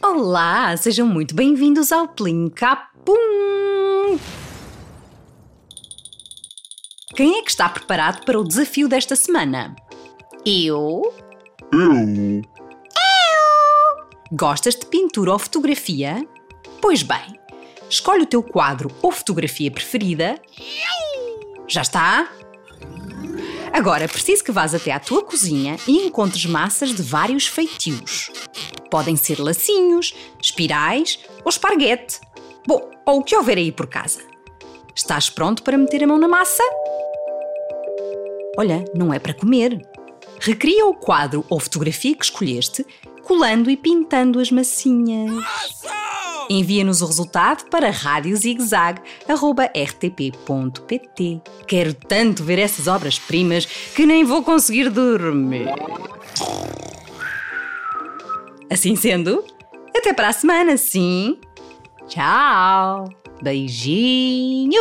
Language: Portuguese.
Olá, sejam muito bem-vindos ao Plim Capum! Quem é que está preparado para o desafio desta semana? Eu? Eu. Gostas de pintura ou fotografia? Pois bem, escolhe o teu quadro ou fotografia preferida. Já está? Agora preciso que vás até à tua cozinha e encontres massas de vários feitios. Podem ser lacinhos, espirais ou esparguete. Bom, ou o que houver aí por casa. Estás pronto para meter a mão na massa? Olha, não é para comer. Recria o quadro ou fotografia que escolheste, colando e pintando as massinhas. Envia-nos o resultado para radiozigzag.rtp.pt. Quero tanto ver essas obras-primas que nem vou conseguir dormir. Assim sendo, até para a semana, sim? Tchau! Beijinhos!